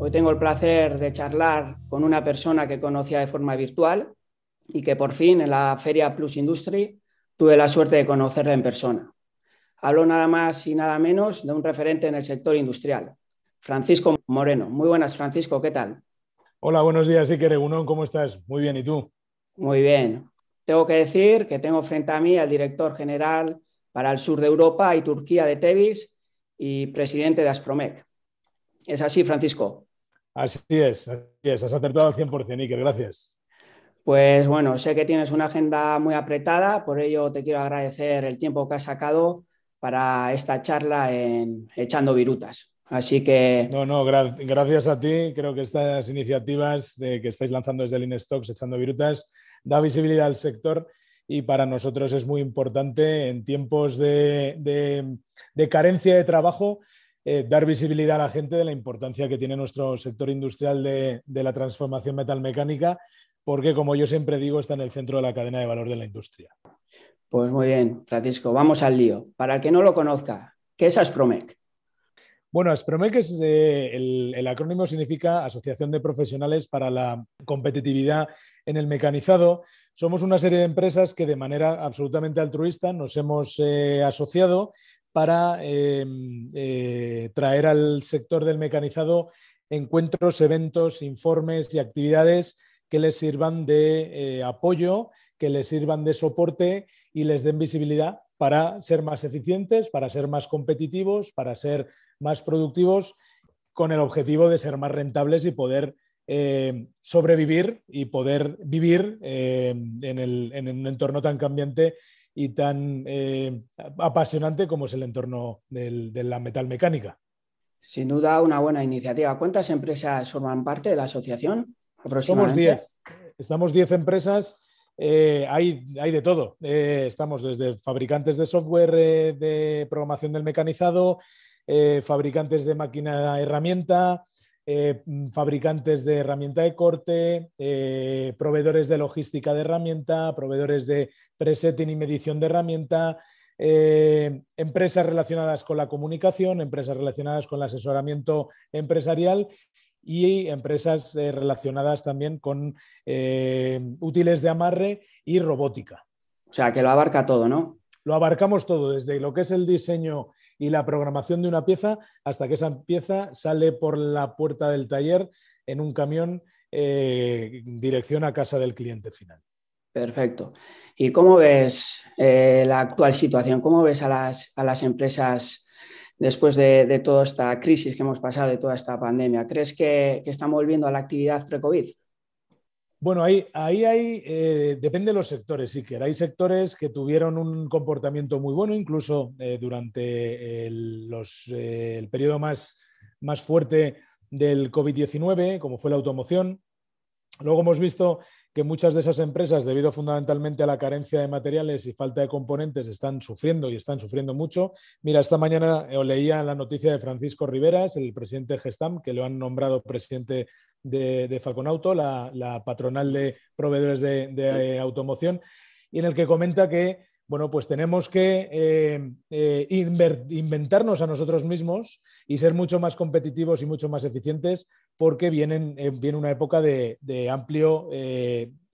Hoy tengo el placer de charlar con una persona que conocía de forma virtual y que por fin en la Feria Plus Industry tuve la suerte de conocerla en persona. Hablo nada más y nada menos de un referente en el sector industrial, Francisco Moreno. Muy buenas, Francisco, ¿qué tal? Hola, buenos días, Iker Egunon, ¿cómo estás? Muy bien, ¿y tú? Muy bien. Tengo que decir que tengo frente a mí al director general para el sur de Europa y Turquía de Tevis y presidente de Aspromec. ¿Es así, Francisco? Así es, así es, has acertado al 100%, Iker, gracias. Pues bueno, sé que tienes una agenda muy apretada, por ello te quiero agradecer el tiempo que has sacado para esta charla en Echando Virutas. Así que... No, no, gracias a ti. Creo que estas iniciativas de que estáis lanzando desde el Echando Virutas, da visibilidad al sector y para nosotros es muy importante en tiempos de, de carencia de trabajo eh, dar visibilidad a la gente de la importancia que tiene nuestro sector industrial de, la transformación metalmecánica, porque como yo siempre digo, está en el centro de la cadena de valor de la industria. Pues muy bien, Francisco, vamos al lío. Para el que no lo conozca, ¿qué es Aspromec? Bueno, Aspromec es eh, el, acrónimo significa Asociación de Profesionales para la Competitividad en el Mecanizado. Somos una serie de empresas que de manera absolutamente altruista nos hemos eh, asociado para em, eh, traer al sector del mecanizado encuentros, eventos, informes y actividades que les sirvan de eh, apoyo, que les sirvan de soporte y les den visibilidad para ser más eficientes, para ser más competitivos, para ser más productivos, con el objetivo de ser más rentables y poder eh, sobrevivir y poder vivir en, en, un entorno tan cambiante y tan eh, apasionante como es el entorno de la metalmecánica. Sin duda, una buena iniciativa. ¿Cuántas empresas forman parte de la asociación? Somos 10. Estamos 10 empresas. Eh, hay, hay, de todo. Eh, estamos desde fabricantes de software de programación del mecanizado, fabricantes de máquina herramienta, eh, fabricantes de herramienta de corte, eh, proveedores de logística de herramienta, proveedores de presetting y medición de herramienta, eh, empresas relacionadas con la comunicación, empresas relacionadas con el asesoramiento empresarial y empresas relacionadas también con útiles de amarre y robótica. O sea, que lo abarca todo, ¿no? Lo abarcamos todo, desde lo que es el diseño y la programación de una pieza hasta que esa pieza sale por la puerta del taller en un camión eh, dirección a casa del cliente final. Perfecto. ¿Y cómo ves eh, la actual situación? ¿Cómo ves a las, a las empresas después de, toda esta crisis que hemos pasado, de toda esta pandemia? ¿Crees que, que están volviendo a la actividad pre-COVID? Bueno, ahí, ahí hay, eh, depende de los sectores, que hay sectores que tuvieron un comportamiento muy bueno, incluso eh, durante el, eh, el periodo más, más fuerte del COVID-19, como fue la automoción. Luego hemos visto que muchas de esas empresas, debido fundamentalmente a la carencia de materiales y falta de componentes, están sufriendo y están sufriendo mucho. Mira, esta mañana eh, leía la noticia de Francisco Riveras, el presidente de Gestam, que lo han nombrado presidente de, Faconauto, la, patronal de proveedores de, eh, automoción, y en el que comenta que bueno, pues tenemos que eh, eh, inventarnos a nosotros mismos y ser mucho más competitivos y mucho más eficientes porque eh, viene una época de, amplio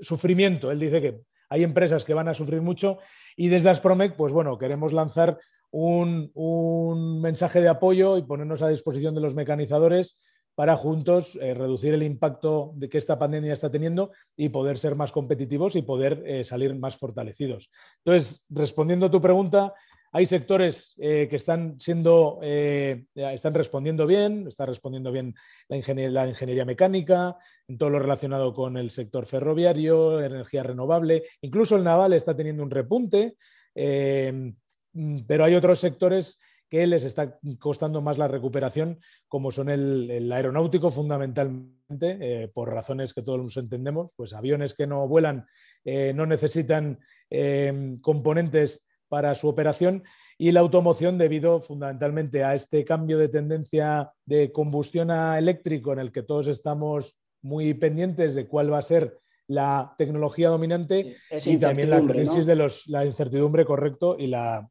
sufrimiento. Él dice que hay empresas que van a sufrir mucho y desde Aspromec, pues bueno, queremos lanzar un, un mensaje de apoyo y ponernos a disposición de los mecanizadores para juntos eh, reducir el impacto de que esta pandemia está teniendo y poder ser más competitivos y poder eh, salir más fortalecidos. Entonces, respondiendo a tu pregunta, hay sectores eh, que están siendo, están respondiendo bien, está respondiendo bien la ingeniería, la ingeniería, mecánica, en todo lo relacionado con el sector ferroviario, energía renovable, incluso el naval está teniendo un repunte, pero hay otros sectores que les está costando más la recuperación, como son el, aeronáutico fundamentalmente, eh, por razones que todos entendemos, pues aviones que no vuelan eh, no necesitan eh, componentes para su operación y la automoción debido fundamentalmente a este cambio de tendencia de combustión a eléctrico en el que todos estamos muy pendientes de cuál va a ser la tecnología dominante y también la crisis de los, la incertidumbre, correcto, y la,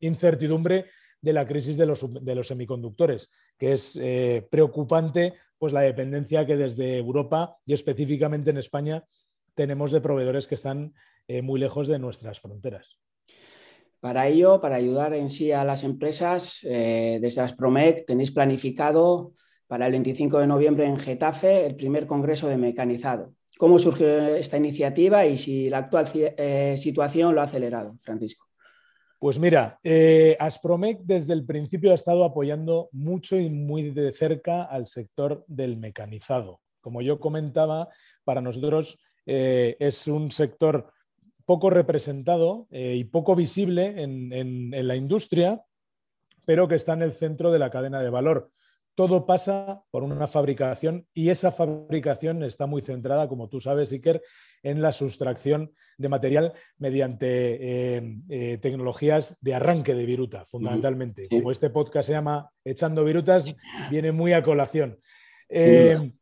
incertidumbre de la crisis de los, semiconductores, que es eh, preocupante pues la dependencia que desde Europa y específicamente en España tenemos de proveedores que están eh, muy lejos de nuestras fronteras. Para ello, para ayudar en sí a las empresas, eh, desde Aspromec tenéis planificado para el 25 de noviembre en Getafe el primer congreso de mecanizado. ¿Cómo surgió esta iniciativa y si la actual situación lo ha acelerado, Francisco? Pues mira, eh, Aspromec desde el principio ha estado apoyando mucho y muy de cerca al sector del mecanizado. Como yo comentaba, para nosotros eh, es un sector poco representado y poco visible en la industria, pero que está en el centro de la cadena de valor todo pasa por una fabricación y esa fabricación está muy centrada, como tú sabes, Iker, en la sustracción de material mediante eh, eh, tecnologías de arranque de viruta, fundamentalmente. Como este podcast se llama Echando Virutas, viene muy a colación. Eh,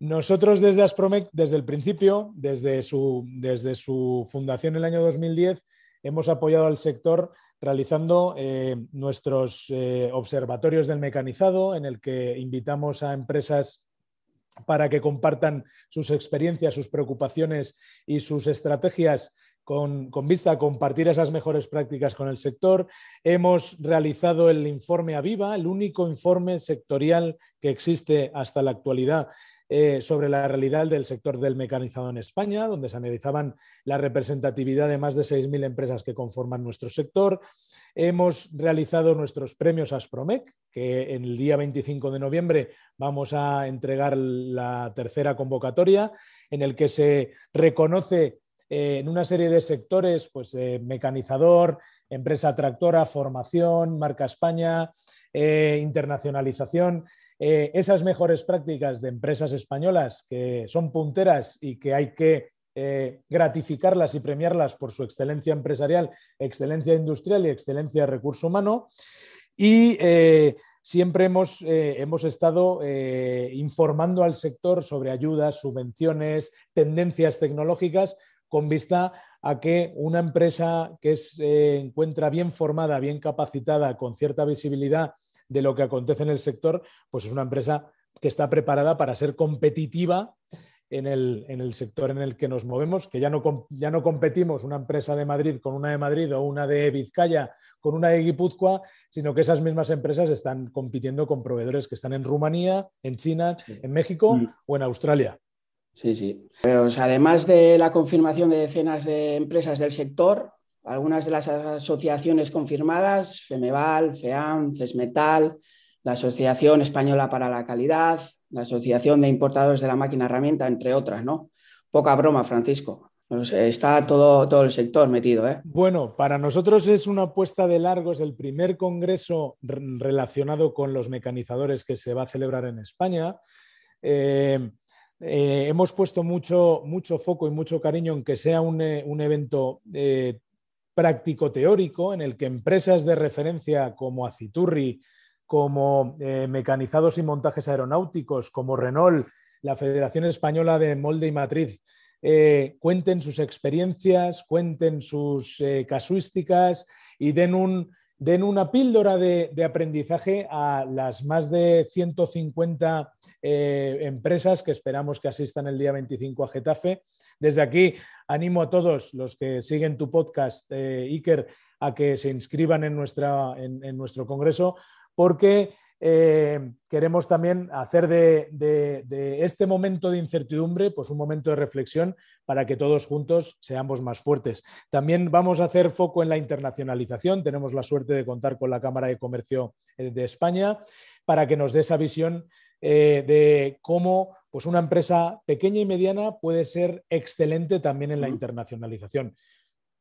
nosotros desde Aspromec, desde el principio, desde su, desde su fundación en el año 2010, hemos apoyado al sector realizando eh, nuestros eh, observatorios del mecanizado, en el que invitamos a empresas para que compartan sus experiencias, sus preocupaciones y sus estrategias con, vista a compartir esas mejores prácticas con el sector. Hemos realizado el informe Aviva, el único informe sectorial que existe hasta la actualidad eh, sobre la realidad del sector del mecanizado en España, donde se analizaban la representatividad de más de 6.000 empresas que conforman nuestro sector. Hemos realizado nuestros premios Aspromec, que en el día 25 de noviembre vamos a entregar la tercera convocatoria, en el que se reconoce eh, en una serie de sectores, pues eh, mecanizador, empresa tractora, formación, marca España, internacionalización, eh, esas mejores prácticas de empresas españolas que son punteras y que hay que eh, gratificarlas y premiarlas por su excelencia empresarial, excelencia industrial y excelencia de recurso humano. Y eh, siempre hemos, hemos estado informando al sector sobre ayudas, subvenciones, tendencias tecnológicas con vista a que una empresa que se encuentra bien formada, bien capacitada, con cierta visibilidad de lo que acontece en el sector, pues es una empresa que está preparada para ser competitiva en el, sector en el que nos movemos, que ya no, ya no competimos una empresa de Madrid con una de Madrid o una de Vizcaya con una de Guipúzcoa, sino que esas mismas empresas están compitiendo con proveedores que están en Rumanía, en China, en México mm. o en Australia. Sí, sí. además de la confirmación de decenas de empresas del sector, algunas de las asociaciones confirmadas, FEMEVAL, FEAM, CESMETAL, la Asociación Española para la Calidad, la Asociación de Importadores de la Máquina Herramienta, entre otras, ¿no? Poca broma, Francisco. está todo, todo el sector metido. ¿eh? Bueno, para nosotros es una apuesta de largo, es el primer congreso relacionado con los mecanizadores que se va a celebrar en España. Eh, eh, hemos puesto mucho, mucho foco y mucho cariño en que sea un, eh, evento práctico teórico en el que empresas de referencia como Aciturri, como eh, Mecanizados y Montajes Aeronáuticos, como Renault, la Federación Española de Molde y Matriz, eh, cuenten sus experiencias, cuenten sus eh, casuísticas y den un, den una píldora de, aprendizaje a las más de 150 eh, empresas que esperamos que asistan el día 25 a Getafe. Desde aquí animo a todos los que siguen tu podcast, eh, Iker, a que se inscriban en, nuestra, en nuestro congreso, porque eh, queremos también hacer de, este momento de incertidumbre pues un momento de reflexión para que todos juntos seamos más fuertes. También vamos a hacer foco en la internacionalización. Tenemos la suerte de contar con la Cámara de Comercio de España para que nos dé esa visión eh, de cómo pues, una empresa pequeña y mediana puede ser excelente también en la internacionalización.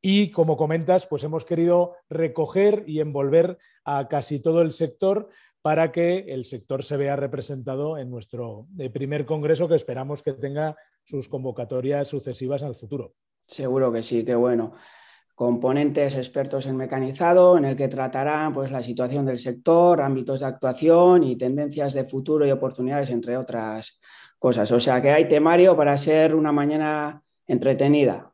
Y como comentas, pues hemos querido recoger y envolver a casi todo el sector para que el sector se vea representado en nuestro eh, primer congreso que esperamos que tenga sus convocatorias sucesivas al futuro. Seguro que sí, qué bueno. Componentes expertos en mecanizado, en el que tratarán pues, la situación del sector, ámbitos de actuación y tendencias de futuro y oportunidades, entre otras cosas. O sea que hay temario para ser una mañana entretenida.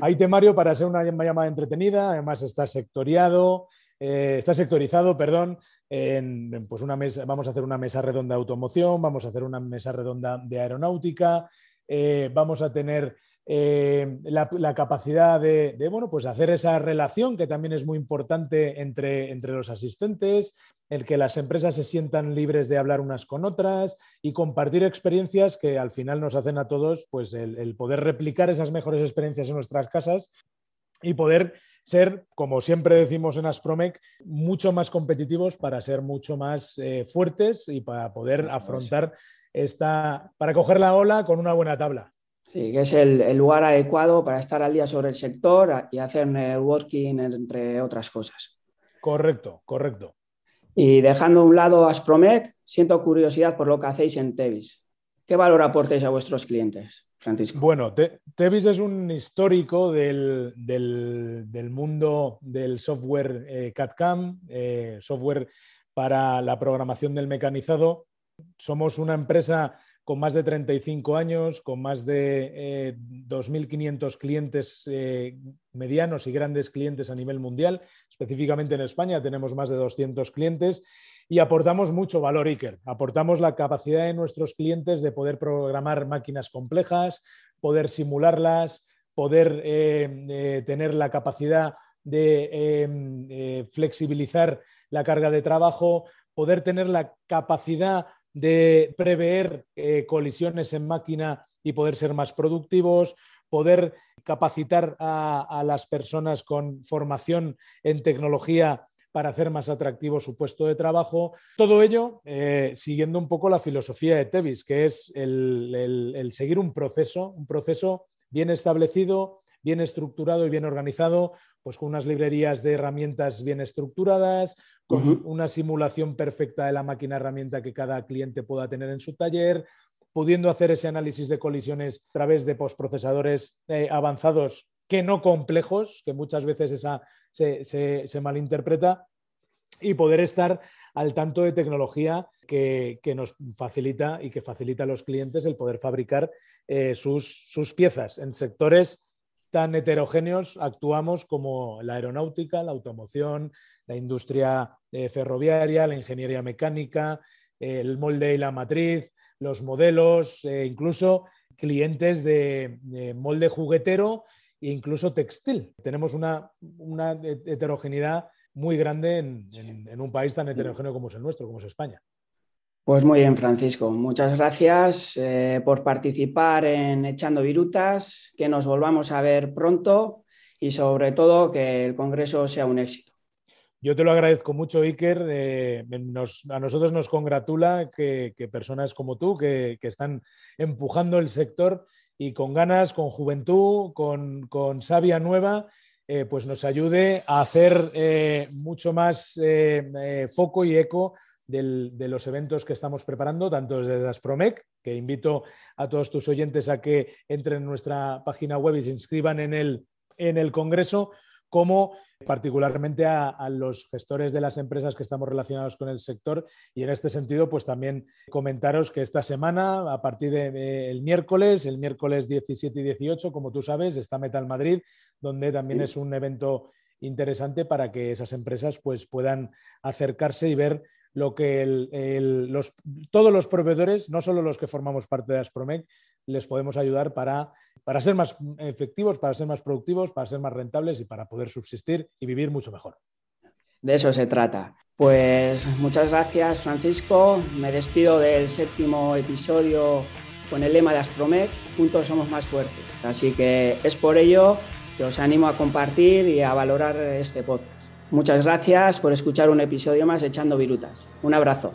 Hay temario para ser una llamada entretenida, además está sectoriado, eh, está sectorizado, perdón, en pues una mesa, vamos a hacer una mesa redonda de automoción, vamos a hacer una mesa redonda de aeronáutica, eh, vamos a tener eh, la, capacidad de, bueno, pues hacer esa relación que también es muy importante entre, entre los asistentes, el que las empresas se sientan libres de hablar unas con otras y compartir experiencias que al final nos hacen a todos pues el, poder replicar esas mejores experiencias en nuestras casas y poder ser, como siempre decimos en Aspromec, mucho más competitivos para ser mucho más eh, fuertes y para poder afrontar esta, para coger la ola con una buena tabla. Sí, que es el, lugar adecuado para estar al día sobre el sector y hacer networking, entre otras cosas. Correcto, correcto. Y dejando a un lado Aspromec, siento curiosidad por lo que hacéis en Tevis. ¿Qué valor aportáis a vuestros clientes, Francisco? Bueno, Tevis es un histórico del, mundo del software eh, CAD-CAM, eh, software para la programación del mecanizado. Somos una empresa con más de 35 años, con más de 2.500 eh, clientes eh, medianos y grandes clientes a nivel mundial. Específicamente en España tenemos más de 200 clientes y aportamos mucho valor, Iker. Aportamos la capacidad de nuestros clientes de poder programar máquinas complejas, poder simularlas, poder eh, tener la capacidad de flexibilizar la carga de trabajo, poder tener la capacidad de prever eh, colisiones en máquina y poder ser más productivos, poder capacitar a, las personas con formación en tecnología para hacer más atractivo su puesto de trabajo. Todo ello eh, siguiendo un poco la filosofía de Tevis, que es el, seguir un proceso, un proceso bien establecido, bien estructurado y bien organizado, pues con unas librerías de herramientas bien estructuradas, con una simulación perfecta de la máquina herramienta que cada cliente pueda tener en su taller, pudiendo hacer ese análisis de colisiones a través de postprocesadores eh, avanzados que no complejos, que muchas veces esa se, malinterpreta, y poder estar al tanto de tecnología que, nos facilita y que facilita a los clientes el poder fabricar eh, sus, sus piezas en sectores tan heterogéneos actuamos como la aeronáutica, la automoción, la industria eh, ferroviaria, la ingeniería mecánica, el molde y la matriz, los modelos, eh, incluso clientes de, molde juguetero e incluso textil. Tenemos una, heterogeneidad muy grande en un país tan heterogéneo como es el nuestro, como es España. Pues muy bien, Francisco. Muchas gracias eh, por participar en Echando Virutas, que nos volvamos a ver pronto y sobre todo que el Congreso sea un éxito. Yo te lo agradezco mucho, Iker. Eh, a nosotros nos congratula que, personas como tú, que, están empujando el sector y con ganas, con juventud, con, con savia nueva, eh, pues nos ayude a hacer mucho más foco y eco de los eventos que estamos preparando, tanto desde Aspromec, que invito a todos tus oyentes a que entren en nuestra página web y se inscriban en el, en el Congreso, como particularmente a, los gestores de las empresas que estamos relacionados con el sector. Y en este sentido, pues también comentaros que esta semana, a partir del miércoles, el miércoles 17 y 18, como tú sabes, está Metal Madrid, donde también es un evento interesante para que esas empresas pues, puedan acercarse y ver lo que los, todos los proveedores, no solo los que formamos parte de Aspromec, les podemos ayudar para, para ser más efectivos, para ser más productivos, para ser más rentables y para poder subsistir y vivir mucho mejor. De eso se trata. Pues muchas gracias, Francisco. Me despido del séptimo episodio con el lema de Aspromec, juntos somos más fuertes. Así que es por ello que os animo a compartir y a valorar este podcast. Muchas gracias por escuchar un episodio más Echando Virutas. Un abrazo.